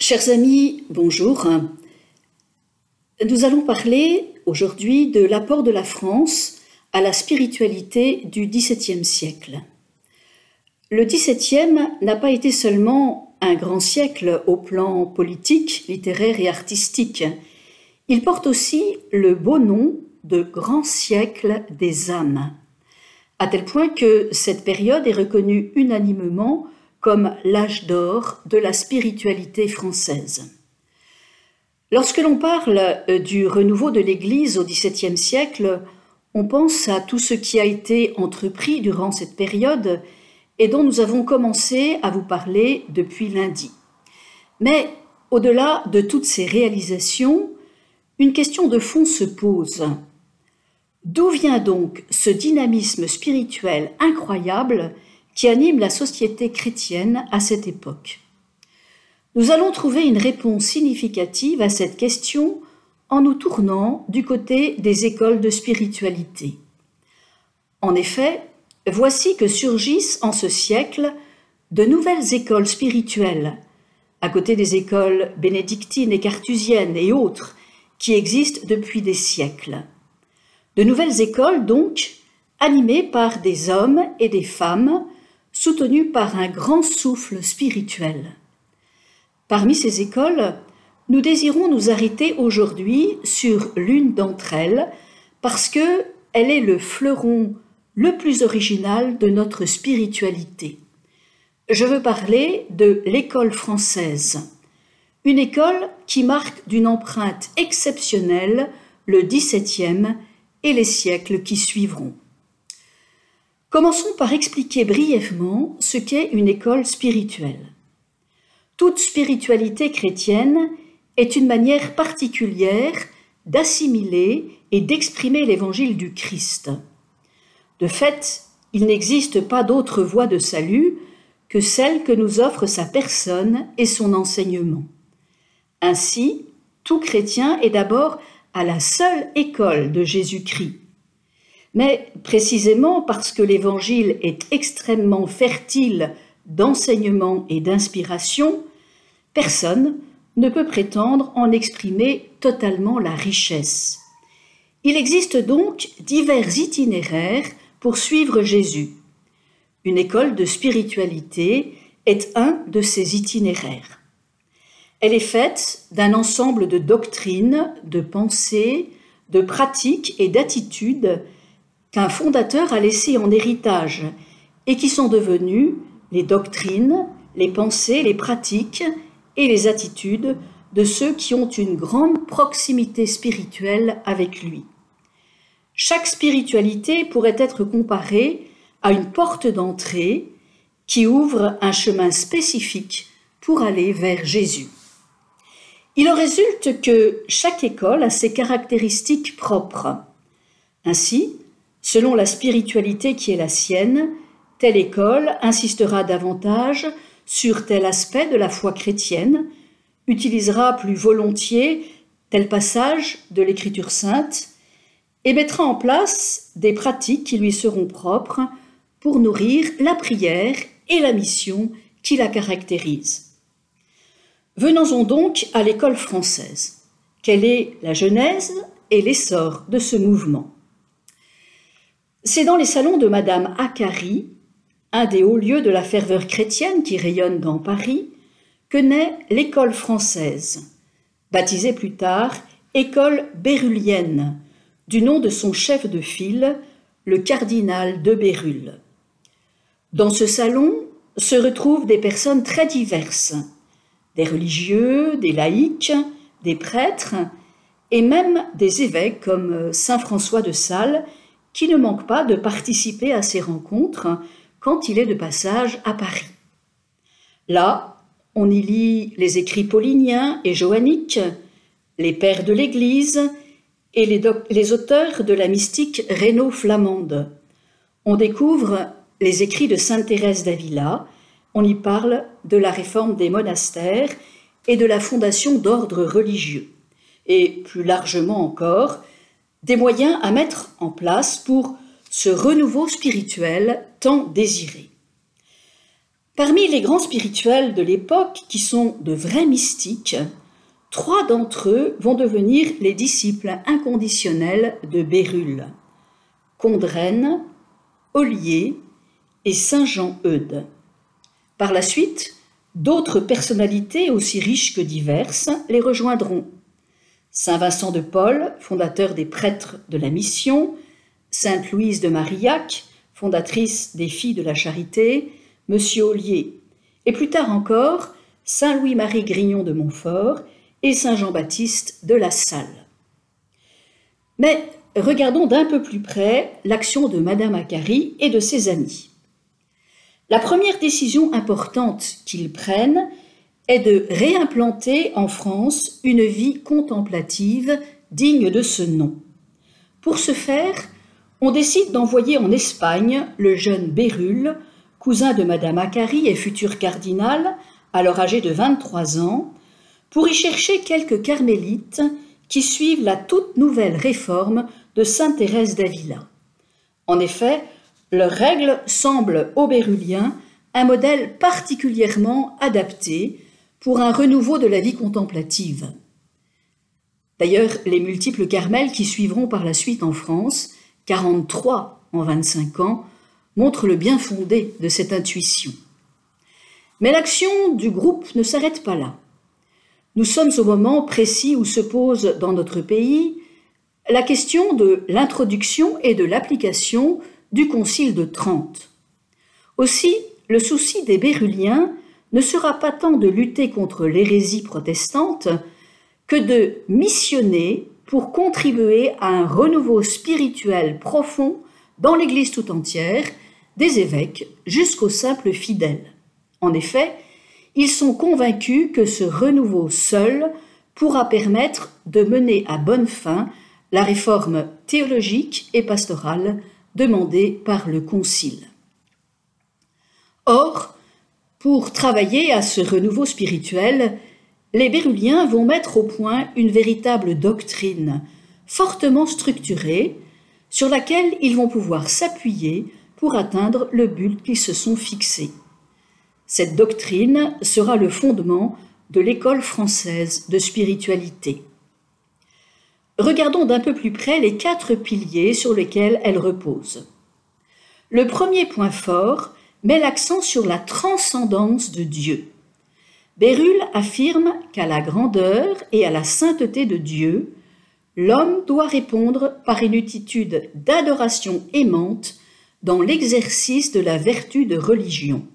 Chers amis, bonjour. Nous allons parler aujourd'hui de l'apport de la France à la spiritualité du XVIIe siècle. Le XVIIe n'a pas été seulement un grand siècle au plan politique, littéraire et artistique. Il porte aussi le beau nom de grand siècle des âmes, à tel point que cette période est reconnue unanimement comme l'âge d'or de la spiritualité française. Lorsque l'on parle euh, du renouveau de l'Église au XVIIe siècle, on pense à tout ce qui a été entrepris durant cette période et dont nous avons commencé à vous parler depuis lundi. Mais au-delà de toutes ces réalisations, une question de fond se pose. D'où vient donc ce dynamisme spirituel incroyable qui anime la société chrétienne à cette époque Nous allons trouver une réponse significative à cette question en nous tournant du côté des écoles de spiritualité. En effet, voici que surgissent en ce siècle de nouvelles écoles spirituelles, à côté des écoles bénédictines et cartusiennes et autres, qui existent depuis des siècles. De nouvelles écoles, donc, animées par des hommes et des femmes, soutenues par un grand souffle spirituel. Parmi ces écoles, nous désirons nous arrêter aujourd'hui sur l'une d'entre elles parce que elle est le fleuron le plus original de notre spiritualité. Je veux parler de l'école française, une école qui marque d'une empreinte exceptionnelle le XVIIe et les siècles qui suivront. Commençons par expliquer brièvement ce qu'est une école spirituelle. Toute spiritualité chrétienne est une manière particulière d'assimiler et d'exprimer l'évangile du Christ. De fait, il n'existe pas d'autre voie de salut que celle que nous offre sa personne et son enseignement. Ainsi, tout chrétien est d'abord à la seule école de Jésus-Christ. Mais précisément parce que l'Évangile est extrêmement fertile d'enseignement et d'inspiration, personne ne peut prétendre en exprimer totalement la richesse. Il existe donc divers itinéraires pour suivre Jésus. Une école de spiritualité est un de ces itinéraires. Elle est faite d'un ensemble de doctrines, de pensées, de pratiques et d'attitudes qu'un fondateur a laissées en héritage et qui sont devenues les doctrines, les pensées, les pratiques et les attitudes de ceux qui ont une grande proximité spirituelle avec lui. Chaque spiritualité pourrait être comparée à une porte d'entrée qui ouvre un chemin spécifique pour aller vers Jésus. Il en résulte que chaque école a ses caractéristiques propres. Ainsi, selon la spiritualité qui est la sienne, telle école insistera davantage sur tel aspect de la foi chrétienne, utilisera plus volontiers tel passage de l'Écriture sainte, et mettra en place des pratiques qui lui seront propres pour nourrir la prière et la mission qui la caractérisent. Venons-en donc à l'école française. Quelle est la genèse et l'essor de ce mouvement? C'est dans les salons de Madame Akari, un des hauts lieux de la ferveur chrétienne qui rayonne dans Paris, que naît l'école française, baptisée plus tard École bérulienne, du nom de son chef de file, le cardinal de Bérulle. Dans ce salon se retrouvent des personnes très diverses, des religieux, des laïcs, des prêtres et même des évêques comme euh, Saint François de Sales, qui ne manque pas de participer à ces rencontres quand il est de passage à Paris. Là, on y lit les écrits pauliniens et joanniques, les pères de l'Église et les, les auteurs de la mystique Rénaud flamande. On découvre les écrits de Sainte Thérèse d'Avila, on y parle de la réforme des monastères et de la fondation d'ordres religieux, et plus largement encore, des moyens à mettre en place pour ce renouveau spirituel tant désiré. Parmi les grands spirituels de l'époque qui sont de vrais mystiques, trois d'entre eux vont devenir les disciples inconditionnels de Bérulle, Condrenne, Ollier et Saint Jean Eudes. Par la suite, d'autres personnalités aussi riches que diverses les rejoindront. Saint Vincent de Paul, fondateur des prêtres de la mission, Sainte Louise de Marillac, fondatrice des Filles de la Charité, Monsieur Ollier, et plus tard encore Saint Louis-Marie Grignon de Montfort et Saint Jean-Baptiste de La Salle. Mais regardons d'un peu plus près l'action de Madame Acari et de ses amis. La première décision importante qu'ils prennent est de réimplanter en France une vie contemplative digne de ce nom. Pour ce faire, on décide d'envoyer en Espagne le jeune Bérulle cousin de Madame Acari et futur cardinal, alors âgé de 23 ans, pour y chercher quelques carmélites qui suivent la toute nouvelle réforme de Sainte Thérèse d'Avila. En effet, leurs règles semblent aux Béruliens un modèle particulièrement adapté pour un renouveau de la vie contemplative. D'ailleurs, les multiples carmels qui suivront par la suite en France, 43 en 25 ans, montre le bien fondé de cette intuition. Mais l'action du groupe ne s'arrête pas là. Nous sommes au moment précis où se pose dans notre pays la question de l'introduction et de l'application du Concile de Trente. Aussi, le souci des Béruliens ne sera pas tant de lutter contre l'hérésie protestante que de missionner pour contribuer à un renouveau spirituel profond dans l'Église tout entière des évêques jusqu'aux simples fidèles. En effet, ils sont convaincus que ce renouveau seul pourra permettre de mener à bonne fin la réforme théologique et pastorale demandée par le Concile. Pour travailler à ce renouveau spirituel, les Béruliens vont mettre au point une véritable doctrine fortement structurée sur laquelle ils vont pouvoir s'appuyer pour atteindre le but qu'ils se sont fixés. Cette doctrine sera le fondement de l'école française de spiritualité. Regardons d'un peu plus près les quatre piliers sur lesquels elle repose. Le premier point fort met l'accent sur la transcendance de Dieu. Bérulle affirme qu'à la grandeur et à la sainteté de Dieu, l'homme doit répondre par une attitude d'adoration aimante dans l'exercice de la vertu de religion.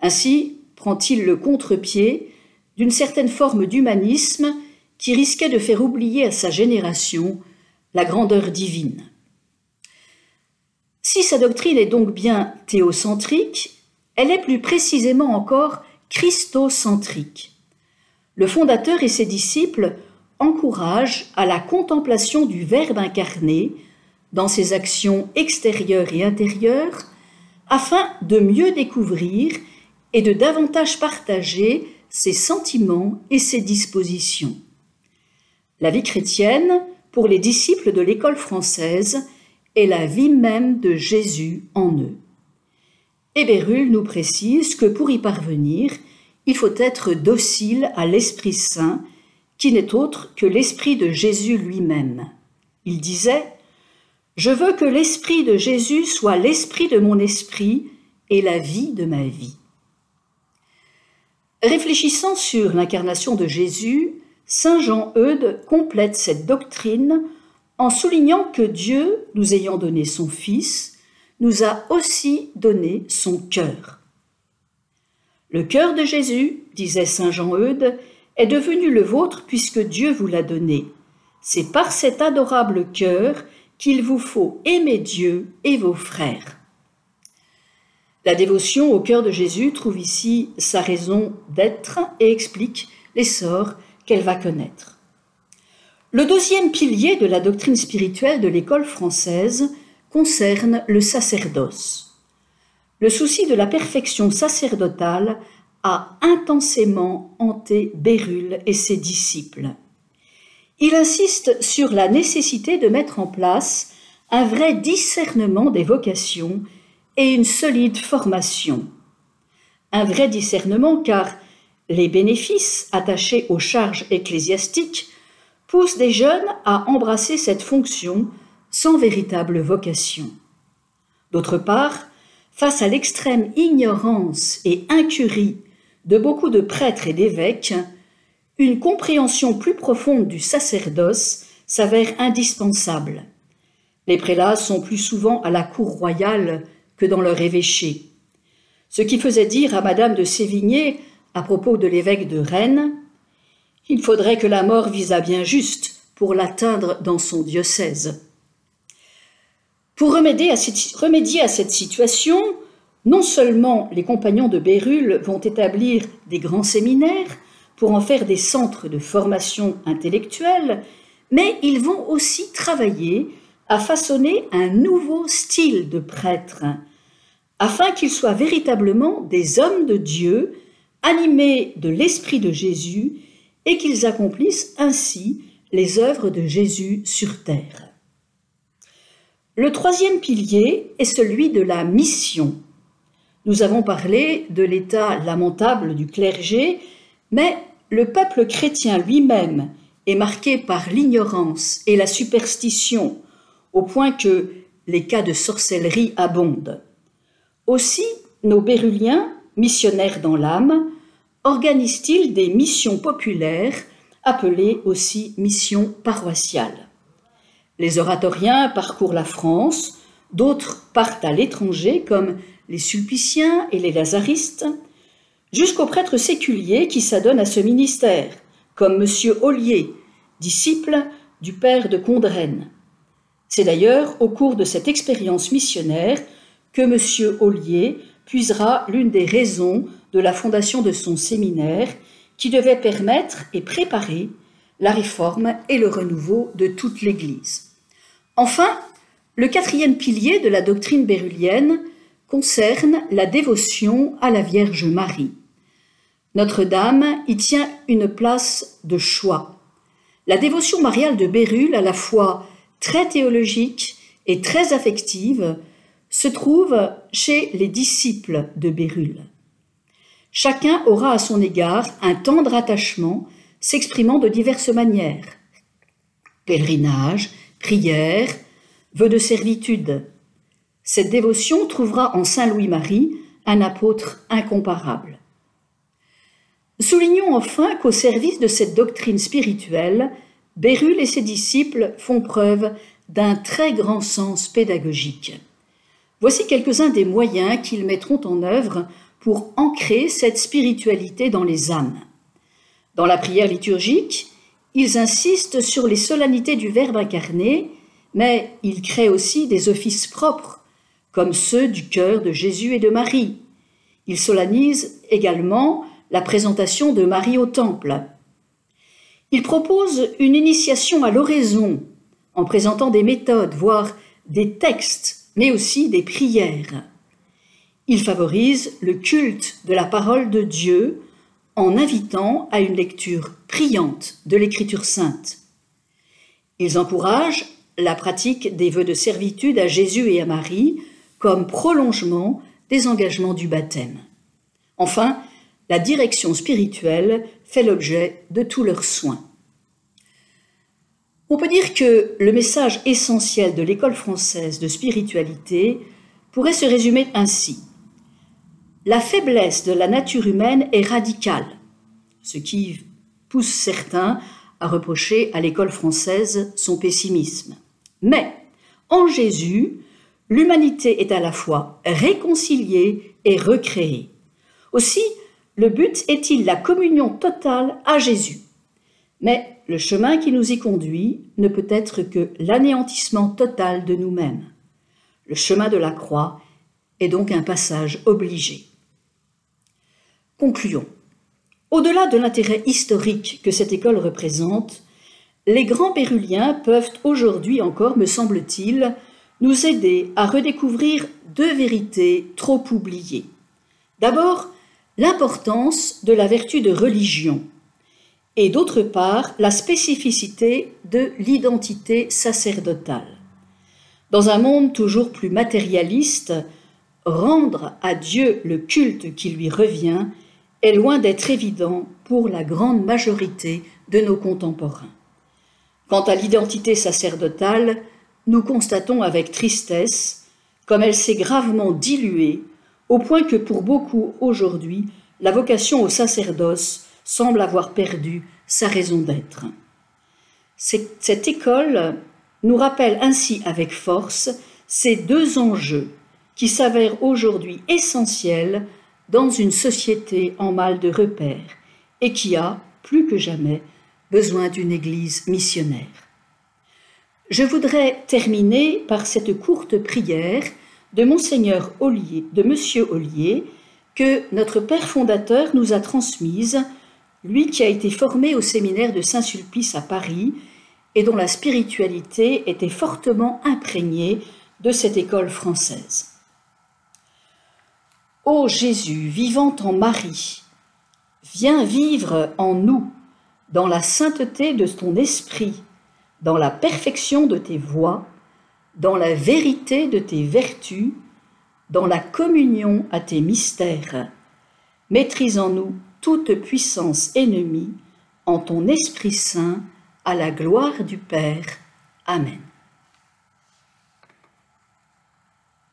Ainsi prend-il le contre-pied d'une certaine forme d'humanisme qui risquait de faire oublier à sa génération la grandeur divine. Si sa doctrine est donc bien théocentrique, elle est plus précisément encore christocentrique. Le fondateur et ses disciples encouragent à la contemplation du Verbe incarné dans ses actions extérieures et intérieures, afin de mieux découvrir et de davantage partager ses sentiments et ses dispositions. La vie chrétienne, pour les disciples de l'école française, est la vie même de Jésus en eux. Hébérul nous précise que pour y parvenir, il faut être docile à l'Esprit Saint, qui n'est autre que l'Esprit de Jésus lui-même. Il disait je veux que l'esprit de Jésus soit l'esprit de mon esprit et la vie de ma vie. Réfléchissant sur l'incarnation de Jésus, Saint Jean Eudes complète cette doctrine en soulignant que Dieu, nous ayant donné son Fils, nous a aussi donné son cœur. Le cœur de Jésus, disait Saint Jean Eudes, est devenu le vôtre puisque Dieu vous l'a donné. C'est par cet adorable cœur qu'il vous faut aimer Dieu et vos frères. La dévotion au cœur de Jésus trouve ici sa raison d'être et explique l'essor qu'elle va connaître. Le deuxième pilier de la doctrine spirituelle de l'école française concerne le sacerdoce. Le souci de la perfection sacerdotale a intensément hanté Bérulle et ses disciples. Il insiste sur la nécessité de mettre en place un vrai discernement des vocations et une solide formation. un vrai discernement car les bénéfices attachés aux charges ecclésiastiques poussent des jeunes à embrasser cette fonction sans véritable vocation. D'autre part, face à l'extrême ignorance et incurie de beaucoup de prêtres et d'évêques, une compréhension plus profonde du sacerdoce s'avère indispensable. Les prélats sont plus souvent à la cour royale que dans leur évêché. Ce qui faisait dire à Madame de Sévigné à propos de l'évêque de Rennes, il faudrait que la mort visât bien juste pour l'atteindre dans son diocèse. Pour remédier à, cette, situation, non seulement les compagnons de Bérulle vont établir des grands séminaires pour en faire des centres de formation intellectuelle, mais ils vont aussi travailler à façonner un nouveau style de prêtre, afin qu'ils soient véritablement des hommes de Dieu animés de l'Esprit de Jésus et qu'ils accomplissent ainsi les œuvres de Jésus sur terre. Le troisième pilier est celui de la mission. Nous avons parlé de l'état lamentable du clergé, mais le peuple chrétien lui-même est marqué par l'ignorance et la superstition, au point que les cas de sorcellerie abondent. Aussi, nos béruliens missionnaires dans l'âme, organisent-ils des missions populaires, appelées aussi missions paroissiales. Les oratoriens parcourent la France, d'autres partent à l'étranger, comme les sulpiciens et les lazaristes, jusqu'aux prêtres séculiers qui s'adonnent à ce ministère, comme M. Ollier, disciple du père de Condren. C'est d'ailleurs au cours de cette expérience missionnaire que M. Ollier puisera l'une des raisons de la fondation de son séminaire qui devait permettre et préparer la réforme et le renouveau de toute l'Église. Enfin, le quatrième pilier de la doctrine bérulienne concerne la dévotion à la Vierge Marie. Notre-Dame y tient une place de choix. La dévotion mariale de Bérulle, à la fois très théologique et très affective, se trouve chez les disciples de Bérulle. Chacun aura à son égard un tendre attachement s'exprimant de diverses manières. Pèlerinage, prière, vœux de servitude. Cette dévotion trouvera en Saint Louis-Marie un apôtre incomparable. Soulignons enfin qu'au service de cette doctrine spirituelle, Bérulle et ses disciples font preuve d'un très grand sens pédagogique. Voici quelques-uns des moyens qu'ils mettront en œuvre pour ancrer cette spiritualité dans les âmes. Dans la prière liturgique, ils insistent sur les solennités du Verbe incarné, mais ils créent aussi des offices propres, comme ceux du cœur de Jésus et de Marie. Ils solennisent également la présentation de Marie au Temple. Ils proposent une initiation à l'oraison en présentant des méthodes, voire des textes mais aussi des prières. Il favorise le culte de la parole de Dieu en invitant à une lecture priante de l'Écriture sainte. Ils encouragent la pratique des vœux de servitude à Jésus et à Marie comme prolongement des engagements du baptême. Enfin, la direction spirituelle fait l'objet de tous leurs soins. On peut dire que le message essentiel de l'école française de spiritualité pourrait se résumer ainsi. La faiblesse de la nature humaine est radicale, ce qui pousse certains à reprocher à l'école française son pessimisme. Mais en Jésus, l'humanité est à la fois réconciliée et recréée. Aussi, le but est-il la communion totale à Jésus. Mais le chemin qui nous y conduit ne peut être que l'anéantissement total de nous-mêmes. Le chemin de la croix est donc un passage obligé. Concluons. Au-delà de l'intérêt historique que cette école représente, les grands péruliens peuvent aujourd'hui encore, me semble-t-il, nous aider à redécouvrir deux vérités trop oubliées. D'abord, l'importance de la vertu de religion et d'autre part la spécificité de l'identité sacerdotale. Dans un monde toujours plus matérialiste, rendre à Dieu le culte qui lui revient est loin d'être évident pour la grande majorité de nos contemporains. Quant à l'identité sacerdotale, nous constatons avec tristesse comme elle s'est gravement diluée, au point que pour beaucoup aujourd'hui, la vocation au sacerdoce semble avoir perdu sa raison d'être. Cette école nous rappelle ainsi avec force ces deux enjeux qui s'avèrent aujourd'hui essentiels dans une société en mal de repères et qui a, plus que jamais, besoin d'une Église missionnaire. Je voudrais terminer par cette courte prière de Monseigneur de Monsieur Ollier, que notre Père fondateur nous a transmise, lui qui a été formé au séminaire de Saint-Sulpice à Paris et dont la spiritualité était fortement imprégnée de cette école française. Ô Jésus, vivant en Marie, viens vivre en nous, dans la sainteté de ton esprit, dans la perfection de tes voies, dans la vérité de tes vertus, dans la communion à tes mystères. Maîtrise en nous toute puissance ennemie, en ton Esprit Saint, à la gloire du Père. Amen.